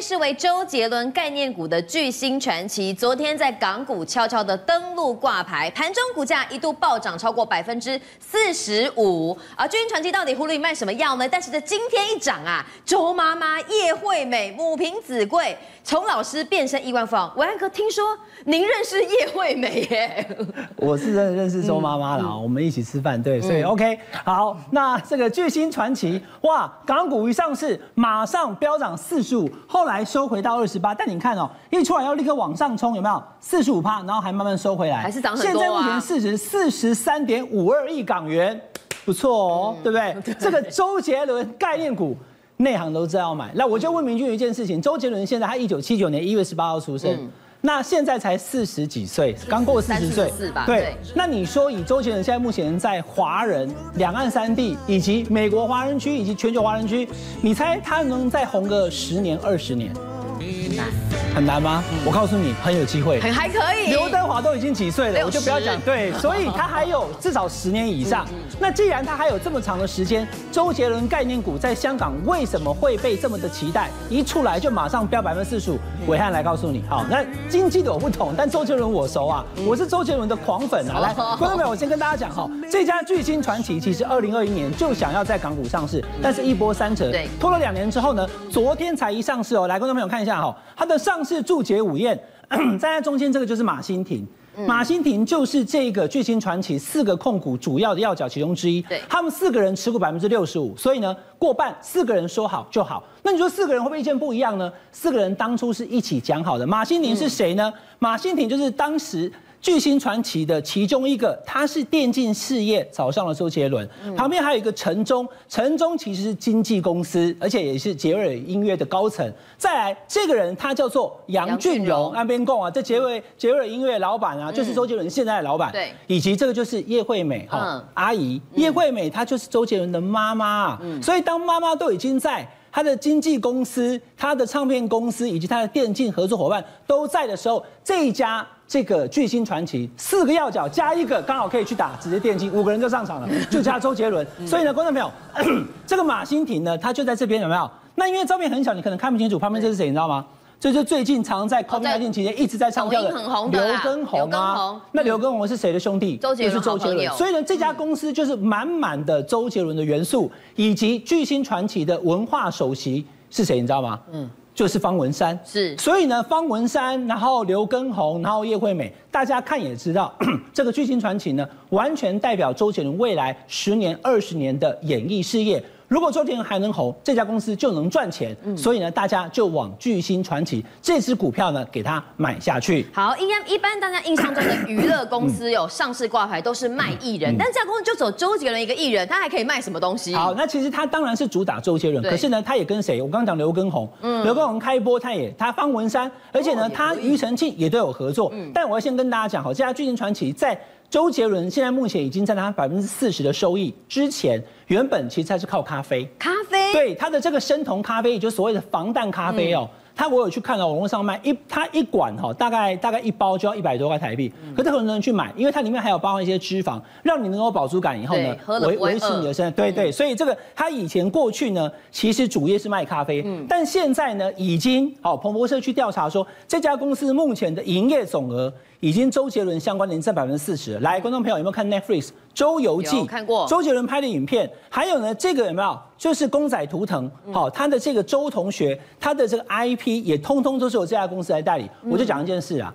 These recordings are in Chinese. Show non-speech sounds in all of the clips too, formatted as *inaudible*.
被视为周杰伦概念股的巨星传奇，昨天在港股悄悄的登陆挂牌，盘中股价一度暴涨超过百分之四十五。而巨星传奇到底葫芦里卖什么药呢？但是这今天一涨啊，周妈妈叶惠美母凭子贵，从老师变身亿万富翁。文安哥，听说您认识叶惠美耶？*laughs* 我是真的认识周妈妈了啊，我们一起吃饭，对，所以 OK。好，那这个巨星传奇，哇，港股一上市，马上飙涨四十五，后来收回到二十八，但你看哦，一出来要立刻往上冲，有没有？四十五趴，然后还慢慢收回来，还是涨很多啊。现在目前市值四十三点五二亿港元，不错哦，对不对？*laughs* 对这个周杰伦概念股，内行都知道要买。那我就问明君一件事情：周杰伦现在他一九七九年一月十八号出生。嗯那现在才四十几岁，刚过四十岁，对。那你说以周杰伦现在目前在华人、两岸三地以及美国华人区以及全球华人区，你猜他能再红个十年、二十年？很难吗？我告诉你，很有机会，很还可以。刘德华都已经几岁了，我就不要讲。对，所以他还有至少十年以上。那既然他还有这么长的时间，周杰伦概念股在香港为什么会被这么的期待？一出来就马上飙百分之四十五。伟汉来告诉你，好，那经济的我不懂，但周杰伦我熟啊，我是周杰伦的狂粉啊。来，观众朋友，我先跟大家讲哈，这家巨星传奇其实二零二一年就想要在港股上市，但是一波三折，对，拖了两年之后呢，昨天才一上市哦。来，观众朋友看一下哈，它的上市注解午宴，*clears throat* 站在中间这个就是马新廷。马新廷就是这个巨星传奇四个控股主要的要角其中之一，对，他们四个人持股百分之六十五，所以呢，过半四个人说好就好。那你说四个人会不会意见不一样呢？四个人当初是一起讲好的。马新廷是谁呢？马新廷就是当时。巨星传奇的其中一个，他是电竞事业找上了周杰伦，旁边还有一个陈忠，陈忠其实是经纪公司，而且也是杰尔音乐的高层。再来这个人，他叫做杨俊荣，那边供啊，这杰尔杰尔音乐老板啊，就是周杰伦现在的老板。对，以及这个就是叶惠美哈阿姨，叶惠美她就是周杰伦的妈妈啊。所以当妈妈都已经在，他的经纪公司、他的唱片公司以及他的电竞合作伙伴都在的时候，这一家。这个巨星传奇四个要角加一个刚好可以去打直接电竞，五个人就上场了，*laughs* 就加周杰伦。所以呢，观众朋友，*laughs* 这个马欣婷呢，他就在这边有没有？那因为照片很小，你可能看不清楚旁边这是谁，你知道吗？这就最近常在 COVID-19 期间一直在唱跳的刘畊宏啊。那刘畊宏是谁的兄弟？就是周杰伦。所以呢，这家公司就是满满的周杰伦的元素，以及巨星传奇的文化首席是谁？你知道吗？嗯。就是方文山，是，所以呢，方文山，然后刘畊宏，然后叶惠美，大家看也知道，*clears throat* 这个巨星传奇呢，完全代表周杰伦未来十年、二十年的演艺事业。如果周杰伦还能红，这家公司就能赚钱。嗯，所以呢，大家就往巨星传奇这支股票呢，给它买下去。好，应该一般大家印象中的娱乐公司有上市挂牌都是卖艺人，但这家公司就走周杰伦一个艺人，他还可以卖什么东西？好，那其实他当然是主打周杰伦，可是呢，他也跟谁？我刚刚讲刘畊宏，嗯，刘畊宏开播，他也他方文山，而且呢，哦、他庾澄庆也都有合作。嗯，但我要先跟大家讲，好，这家巨星传奇在。周杰伦现在目前已经在他百分之四十的收益。之前原本其实他是靠咖啡，咖啡，对他的这个生酮咖啡，也就是所谓的防弹咖啡哦。他我有去看了网络上卖一，他一管哈，大概大概一包就要一百多块台币。可是很多人去买，因为它里面还有包含一些脂肪，让你能够饱足感以后呢，维维持你的身体。对对，所以这个他以前过去呢，其实主业是卖咖啡，但现在呢，已经好彭博社去调查说，这家公司目前的营业总额。已经周杰伦相关联占百分之四十。来，观众朋友有没有看 Netflix《周游记》？看过。周杰伦拍的影片，还有呢，这个有没有？就是公仔图腾。好，他的这个周同学，他的这个 IP 也通通都是由这家公司来代理。我就讲一件事啊，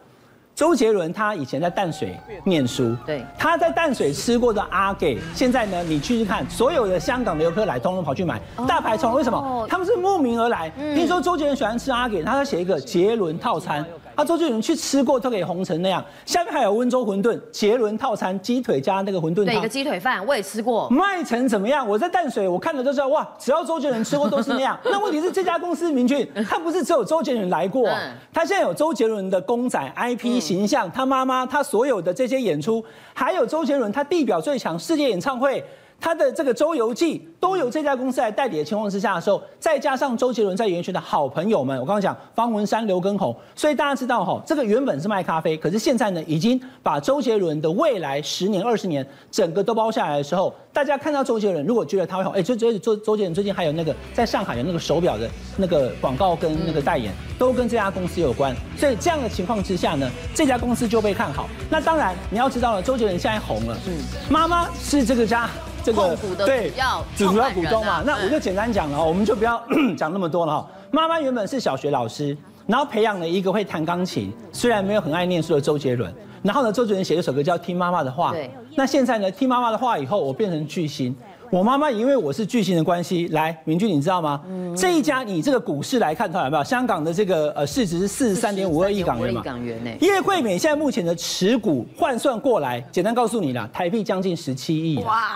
周杰伦他以前在淡水念书，对，他在淡水吃过的阿给，现在呢，你去去看，所有的香港的游客来，通通跑去买大排长龙。为什么？他们是慕名而来。听说周杰伦喜欢吃阿给，他在写一个杰伦套餐。啊，周杰伦去吃过，都可以红成那样。下面还有温州馄饨、杰伦套餐、鸡腿加那个馄饨汤。对，一个鸡腿饭我也吃过。卖成怎么样？我在淡水，我看了都知道，哇，只要周杰伦吃过都是那样。*laughs* 那问题是这家公司明俊，他不是只有周杰伦来过啊，他现在有周杰伦的公仔 IP 形象，他妈妈，他所有的这些演出，还有周杰伦他地表最强世界演唱会。他的这个《周游记》都有这家公司来代理的情况之下的时候，再加上周杰伦在演艺圈的好朋友们，我刚刚讲方文山、刘畊宏，所以大家知道哈，这个原本是卖咖啡，可是现在呢，已经把周杰伦的未来十年、二十年整个都包下来的时候，大家看到周杰伦，如果觉得他会好，哎，就觉得周周杰伦最近还有那个在上海的那个手表的那个广告跟那个代言，都跟这家公司有关，所以这样的情况之下呢，这家公司就被看好。那当然你要知道了，周杰伦现在红了，嗯，妈妈是这个家。这个对，主要股东嘛，那我就简单讲了，我们就不要 *coughs* 讲那么多了哈。妈妈原本是小学老师，然后培养了一个会弹钢琴，虽然没有很爱念书的周杰伦。然后呢，周杰伦写了一首歌叫《听妈妈的话》。对。那现在呢，听妈妈的话以后，我变成巨星。我妈妈因为我是巨星的关系，来，明君你知道吗？嗯。这一家以这个股市来看，它有没有？香港的这个呃市值是四十三点五二亿港元嘛？港元呢？叶惠美现在目前的持股换算过来，简单告诉你啦，台币将近十七亿。哇！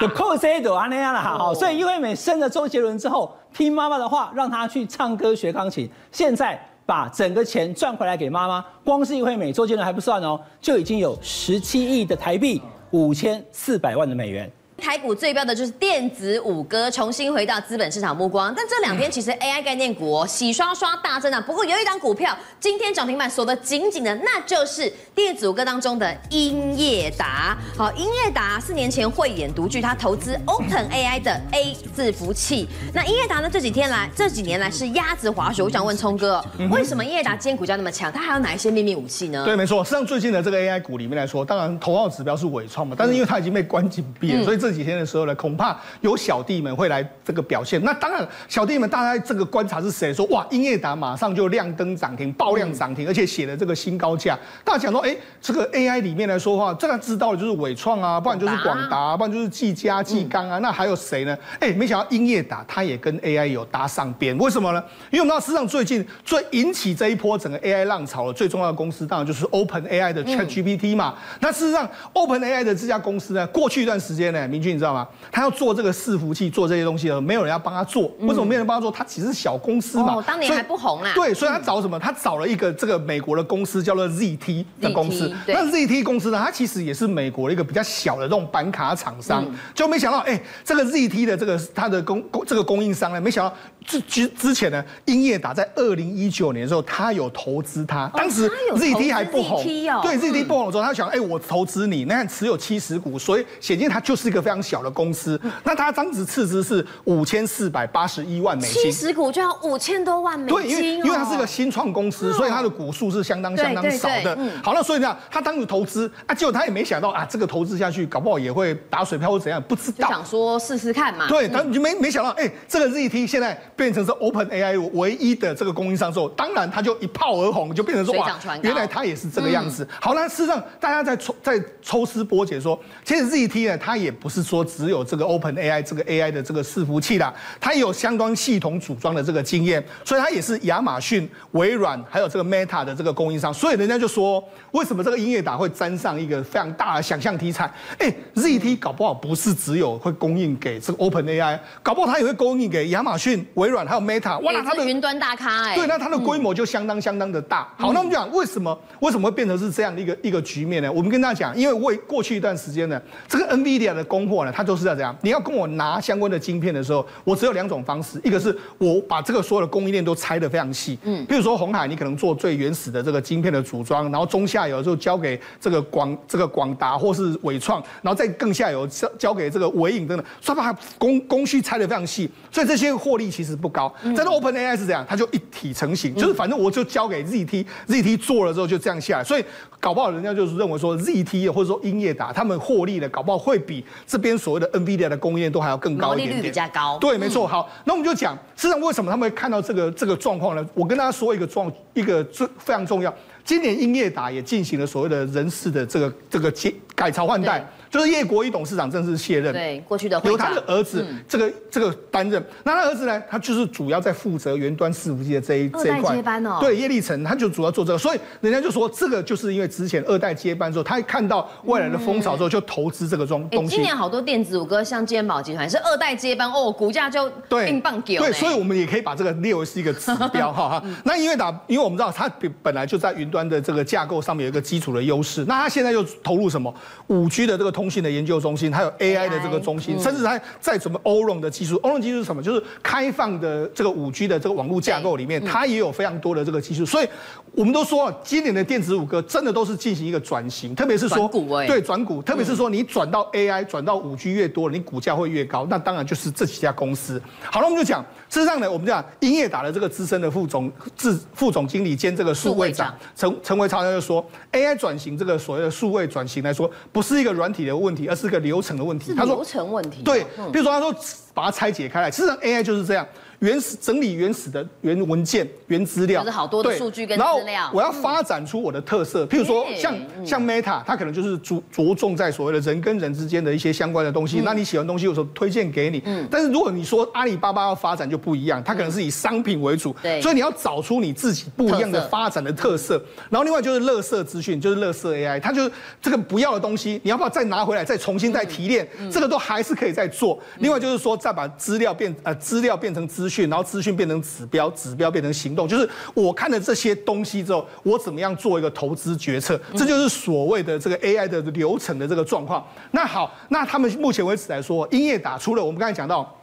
就扣谁都安那样啦哈。好，所以叶惠美生了周杰伦之后，听妈妈的话，让他去唱歌学钢琴，现在。把整个钱赚回来给妈妈，光是叶惠美、周杰伦还不算哦，就已经有十七亿的台币，五千四百万的美元。台股最标的就是电子五哥重新回到资本市场目光，但这两天其实 AI 概念股洗刷刷大增啊。不过有一档股票今天涨停板锁得紧紧的，那就是电子五哥当中的英业达。好，英业达四年前慧眼独具，他投资 OpenAI 的 A 字服器。那英业达呢这几天来这几年来是鸭子滑雪。我想问聪哥，为什么英业达今天股价那么强？它还有哪一些秘密武器呢？对，没错，实际上最近的这个 AI 股里面来说，当然头号指标是伟创嘛，但是因为它已经被关紧闭了，所以这。这几天的时候呢，恐怕有小弟们会来这个表现。那当然，小弟们大概这个观察是谁说？哇，英业达马上就亮灯涨停，爆量涨停，而且写了这个新高价。大家讲说，哎，这个 AI 里面来说的话，这个知道的就是伟创啊，不然就是广达，不然就是技嘉、技刚啊。那还有谁呢？哎，没想到英业达它也跟 AI 有搭上边，为什么呢？因为我们知道，事实上最近最引起这一波整个 AI 浪潮的最重要的公司，当然就是 OpenAI 的 ChatGPT 嘛。那事实上，OpenAI 的这家公司呢，过去一段时间呢，明君你知道吗？他要做这个伺服器，做这些东西的，没有人要帮他做。为什么没有人帮他做？他其实是小公司嘛。哦，当年还不红啊。对，所以他找什么？他找了一个这个美国的公司，叫做 ZT 的公司。那 ZT 公司呢，它其实也是美国的一个比较小的这种板卡厂商。就没想到，哎，这个 ZT 的这个它的供供这个供应商呢，没想到之之之前呢，英业达在二零一九年的时候，他有投资它。当时 ZT 还不红。对，ZT 不红的时候，他想，哎，我投资你，那看持有七十股，所以显见他就是一个非常小的公司。那他当时斥资是五千四百八十一万美金，七十股就要五千多万美金。对，因为因为它是个新创公司，所以它的股数是相当相当少的。好了，所以呢，他当时投资啊，结果他也没想到啊，这个投资下去，搞不好也会打水漂或怎样，不知道。想说试试看嘛。对，但就没没想到，哎，这个 ZT 现在变成是 OpenAI 唯一的这个供应商之后，当然他就一炮而红，就变成说哇，原来他也是这个样子。好那，事实上大家在抽在抽丝剥茧说，其实 ZT 呢，它也不是说只有这个 Open AI 这个 AI 的这个伺服器啦，它也有相关系统组装的这个经验，所以它也是亚马逊、微软还有这个 Meta 的这个供应商，所以人家就说，为什么这个音乐打会沾上一个非常大的想象题材？哎，ZT 搞不好不是只有会供应给这个 Open AI，搞不好它也会供应给亚马逊、微软还有 Meta，哇，它的云端大咖哎，对，那它的规模就相当相当的大。好，那我们讲为什么为什么会变成是这样的一个一个局面呢？我们跟大家讲，因为为过去一段时间呢，这个 NVIDIA 的供货呢，它都是要这样，你要跟我拿相关的晶片的时候，我只有两种方式，一个是我把这个所有的供应链都拆得非常细，嗯，比如说红海，你可能做最原始的这个晶片的组装，然后中下游就交给这个广这个广达或是纬创，然后再更下游交交给这个伟影等等，所以把它供供需拆得非常细，所以这些获利其实不高。但是 OpenAI 是这样，它就一体成型，就是反正我就交给 ZT，ZT 做了之后就这样下来，所以搞不好人家就是认为说 ZT 或者说英业达他们获利的搞不好会比这边所谓的 NVIDIA 的供应链都还要更高一点点，比较高。对，没错。好，那我们就讲，实际上为什么他们会看到这个这个状况呢？我跟大家说一个状，一个最非常重要。今年英业达也进行了所谓的人事的这个这个改改朝换代。就是叶国一董事长正式卸任，对，过去的由他的儿子这个这个担任。那他儿子呢，他就是主要在负责云端伺服器的这一这一块。接班哦。对，叶立成他就主要做这个，所以人家就说这个就是因为之前二代接班之后，他看到未来的风潮之后，就投资这个东东西。今年好多电子五哥，像健宝集团是二代接班哦，股价就对硬棒给。对，所以我们也可以把这个列为是一个指标哈哈。*laughs* 那因为打，因为我们知道它本来就在云端的这个架构上面有一个基础的优势，那他现在又投入什么五 G 的这个。通信的研究中心，还有 AI 的这个中心，嗯、甚至还在什么 ORON 的技术，ORON 技术是什么？就是开放的这个五 G 的这个网络架构里面，它也有非常多的这个技术。所以我们都说，今年的电子五哥真的都是进行一个转型，特别是说对转股，特别是说你转到 AI、转到五 G 越多，你股价会越高。那当然就是这几家公司。好了，我们就讲，事实上呢，我们讲英业达的这个资深的副总、自副总经理兼这个数位长陈陈维超他就说，AI 转型这个所谓的数位转型来说，不是一个软体的问题，而是一个流程的问题。他说流程问题。对，比如说他说把它拆解开来，事实上 AI 就是这样。原始整理原始的原文件、原资料，就是好多的数据跟资料。我要发展出我的特色，譬如说像像 Meta，它可能就是着着重在所谓的人跟人之间的一些相关的东西。那你喜欢东西，有时候推荐给你。但是如果你说阿里巴巴要发展就不一样，它可能是以商品为主。对。所以你要找出你自己不一样的发展的特色。然后另外就是乐色资讯，就是乐色 AI，它就是这个不要的东西，你要不要再拿回来，再重新再提炼？这个都还是可以再做。另外就是说，再把资料变呃资料变成资讯，然后资讯变。成指标，指标变成行动，就是我看了这些东西之后，我怎么样做一个投资决策？这就是所谓的这个 AI 的流程的这个状况。那好，那他们目前为止来说，英业打出了我们刚才讲到。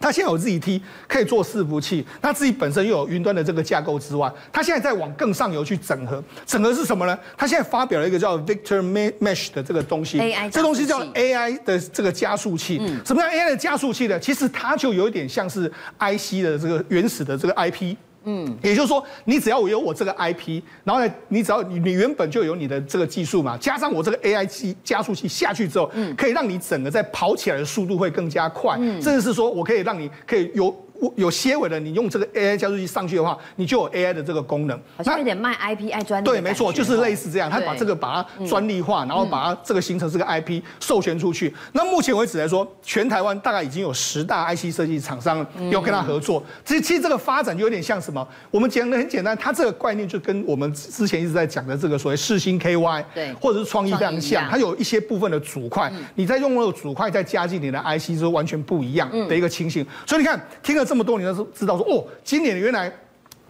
它现在有 ZT 可以做伺服器，那自己本身又有云端的这个架构之外，它现在在往更上游去整合。整合是什么呢？它现在发表了一个叫 Victor Mesh 的这个东西，AI 这东西叫 AI 的这个加速器。嗯，什么叫 AI 的加速器呢？其实它就有一点像是 IC 的这个原始的这个 IP。嗯，也就是说，你只要有我这个 IP，然后呢，你只要你你原本就有你的这个技术嘛，加上我这个 AI 机加速器下去之后，嗯，可以让你整个在跑起来的速度会更加快，嗯，甚至是说我可以让你可以有。有些尾的，你用这个 AI 加速器上去的话，你就有 AI 的这个功能。好像有点卖 IP 爱专利。对，没错，就是类似这样，他把这个把它专利化，然后把它这个形成这个 IP 授权出去。那目前为止来说，全台湾大概已经有十大 IC 设计厂商要跟他合作。其实，其实这个发展就有点像什么？我们讲的很简单，它这个概念就跟我们之前一直在讲的这个所谓世芯 KY，对，或者是创意非常像。它有一些部分的组块，你再用那个组块再加进你的 IC，是完全不一样的一个情形。所以你看，听了这么多年都知道。说哦，今年原来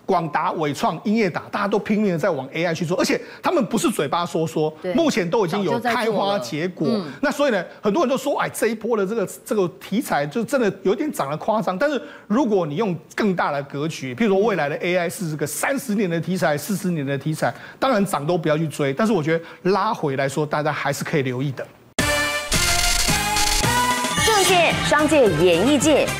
广达、伟创、英业达，大家都拼命的在往 AI 去做，而且他们不是嘴巴说说，目前都已经有开花结果。那所以呢，很多人都说，哎，这一波的这个这个题材就真的有点涨得夸张。但是如果你用更大的格局，譬如说未来的 AI 是这个三十年的题材、四十年的题材，当然涨都不要去追。但是我觉得拉回来说，大家还是可以留意的。政界、商界、演艺界，跨